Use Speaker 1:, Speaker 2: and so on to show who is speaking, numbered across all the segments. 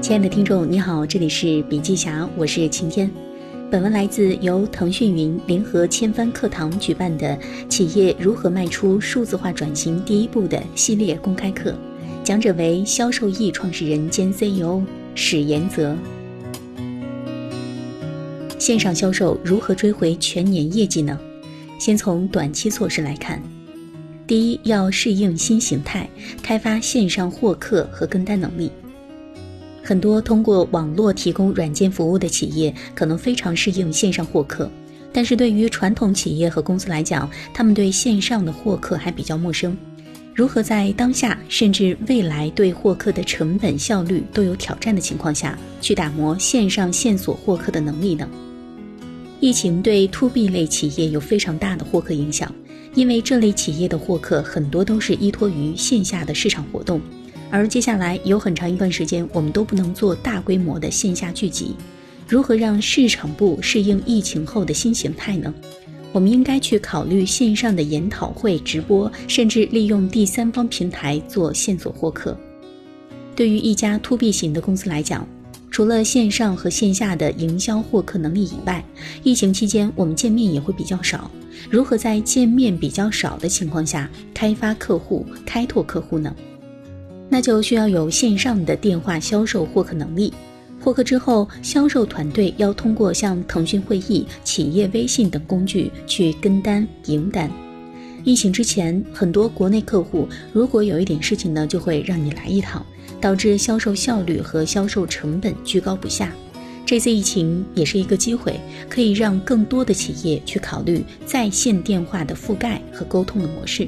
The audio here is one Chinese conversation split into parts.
Speaker 1: 亲爱的听众，你好，这里是笔记侠，我是晴天。本文来自由腾讯云联合千帆课堂举办的《企业如何迈出数字化转型第一步》的系列公开课，讲者为销售易创始人兼 CEO 史延泽。线上销售如何追回全年业绩呢？先从短期措施来看，第一，要适应新形态，开发线上获客和跟单能力。很多通过网络提供软件服务的企业可能非常适应线上获客，但是对于传统企业和公司来讲，他们对线上的获客还比较陌生。如何在当下甚至未来对获客的成本效率都有挑战的情况下去打磨线上线索获客的能力呢？疫情对 To B 类企业有非常大的获客影响，因为这类企业的获客很多都是依托于线下的市场活动，而接下来有很长一段时间我们都不能做大规模的线下聚集。如何让市场部适应疫情后的新形态呢？我们应该去考虑线上的研讨会、直播，甚至利用第三方平台做线索获客。对于一家 To B 型的公司来讲，除了线上和线下的营销获客能力以外，疫情期间我们见面也会比较少。如何在见面比较少的情况下开发客户、开拓客户呢？那就需要有线上的电话销售获客能力。获客之后，销售团队要通过像腾讯会议、企业微信等工具去跟单赢单。疫情之前，很多国内客户如果有一点事情呢，就会让你来一趟。导致销售效率和销售成本居高不下。这次疫情也是一个机会，可以让更多的企业去考虑在线电话的覆盖和沟通的模式。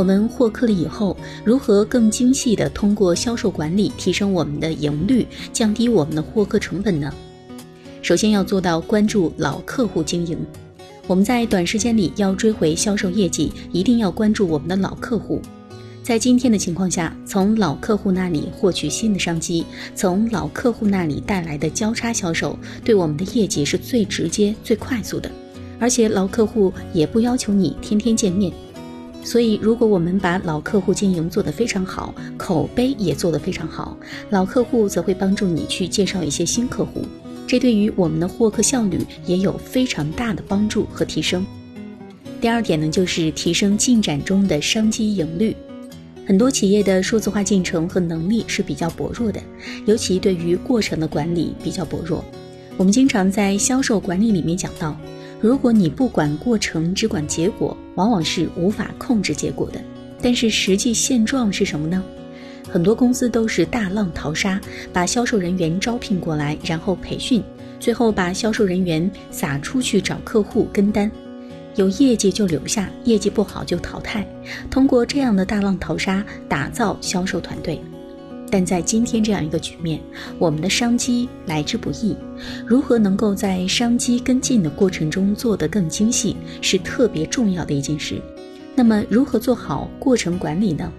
Speaker 1: 我们获客了以后，如何更精细的通过销售管理提升我们的盈率，降低我们的获客成本呢？首先要做到关注老客户经营。我们在短时间里要追回销售业绩，一定要关注我们的老客户。在今天的情况下，从老客户那里获取新的商机，从老客户那里带来的交叉销售，对我们的业绩是最直接、最快速的。而且老客户也不要求你天天见面，所以如果我们把老客户经营做得非常好，口碑也做得非常好，老客户则会帮助你去介绍一些新客户，这对于我们的获客效率也有非常大的帮助和提升。第二点呢，就是提升进展中的商机盈率。很多企业的数字化进程和能力是比较薄弱的，尤其对于过程的管理比较薄弱。我们经常在销售管理里面讲到，如果你不管过程，只管结果，往往是无法控制结果的。但是实际现状是什么呢？很多公司都是大浪淘沙，把销售人员招聘过来，然后培训，最后把销售人员撒出去找客户跟单。有业绩就留下，业绩不好就淘汰。通过这样的大浪淘沙，打造销售团队。但在今天这样一个局面，我们的商机来之不易，如何能够在商机跟进的过程中做得更精细，是特别重要的一件事。那么，如何做好过程管理呢？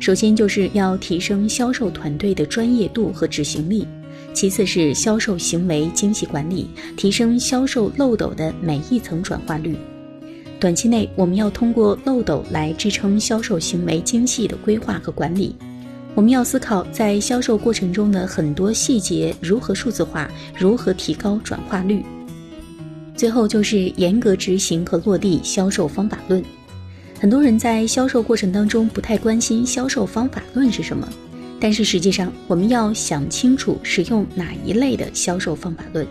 Speaker 1: 首先就是要提升销售团队的专业度和执行力，其次是销售行为精细管理，提升销售漏斗的每一层转化率。短期内，我们要通过漏斗来支撑销售行为精细的规划和管理。我们要思考在销售过程中的很多细节如何数字化，如何提高转化率。最后就是严格执行和落地销售方法论。很多人在销售过程当中不太关心销售方法论是什么，但是实际上我们要想清楚使用哪一类的销售方法论。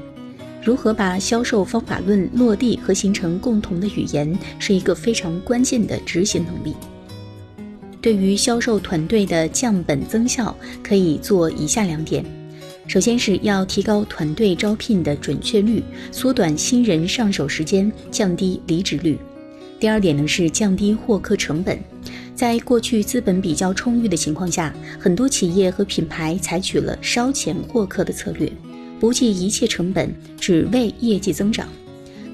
Speaker 1: 如何把销售方法论落地和形成共同的语言，是一个非常关键的执行能力。对于销售团队的降本增效，可以做以下两点：首先是要提高团队招聘的准确率，缩短新人上手时间，降低离职率；第二点呢是降低获客成本。在过去资本比较充裕的情况下，很多企业和品牌采取了烧钱获客的策略。不计一切成本，只为业绩增长。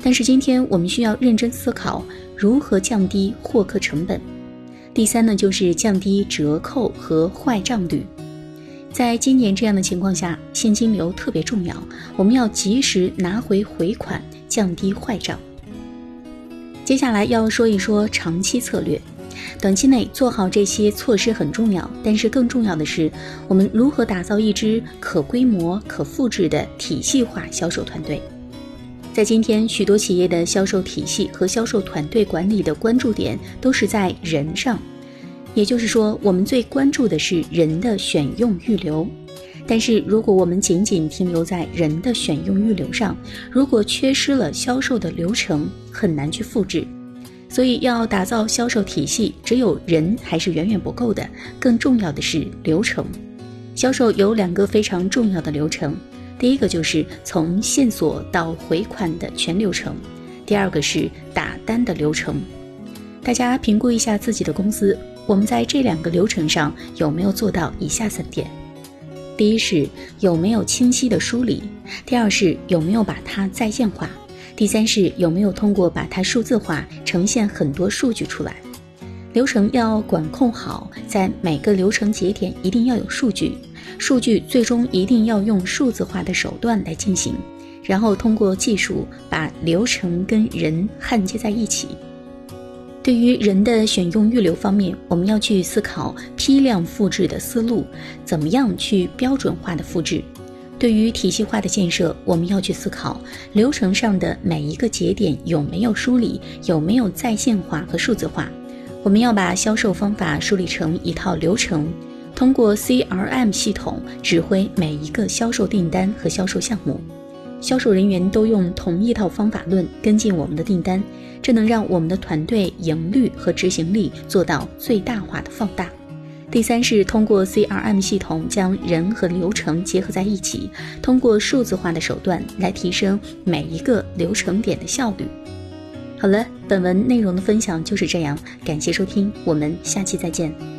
Speaker 1: 但是今天我们需要认真思考如何降低获客成本。第三呢，就是降低折扣和坏账率。在今年这样的情况下，现金流特别重要，我们要及时拿回回款，降低坏账。接下来要说一说长期策略。短期内做好这些措施很重要，但是更重要的是，我们如何打造一支可规模、可复制的体系化销售团队。在今天，许多企业的销售体系和销售团队管理的关注点都是在人上，也就是说，我们最关注的是人的选用预留。但是，如果我们仅仅停留在人的选用预留上，如果缺失了销售的流程，很难去复制。所以，要打造销售体系，只有人还是远远不够的，更重要的是流程。销售有两个非常重要的流程。第一个就是从线索到回款的全流程，第二个是打单的流程。大家评估一下自己的公司，我们在这两个流程上有没有做到以下三点：第一是有没有清晰的梳理；第二是有没有把它在线化；第三是有没有通过把它数字化呈现很多数据出来。流程要管控好，在每个流程节点一定要有数据。数据最终一定要用数字化的手段来进行，然后通过技术把流程跟人焊接在一起。对于人的选用预留方面，我们要去思考批量复制的思路，怎么样去标准化的复制。对于体系化的建设，我们要去思考流程上的每一个节点有没有梳理，有没有在线化和数字化。我们要把销售方法梳理成一套流程。通过 CRM 系统指挥每一个销售订单和销售项目，销售人员都用同一套方法论跟进我们的订单，这能让我们的团队盈率和执行力做到最大化的放大。第三是通过 CRM 系统将人和流程结合在一起，通过数字化的手段来提升每一个流程点的效率。好了，本文内容的分享就是这样，感谢收听，我们下期再见。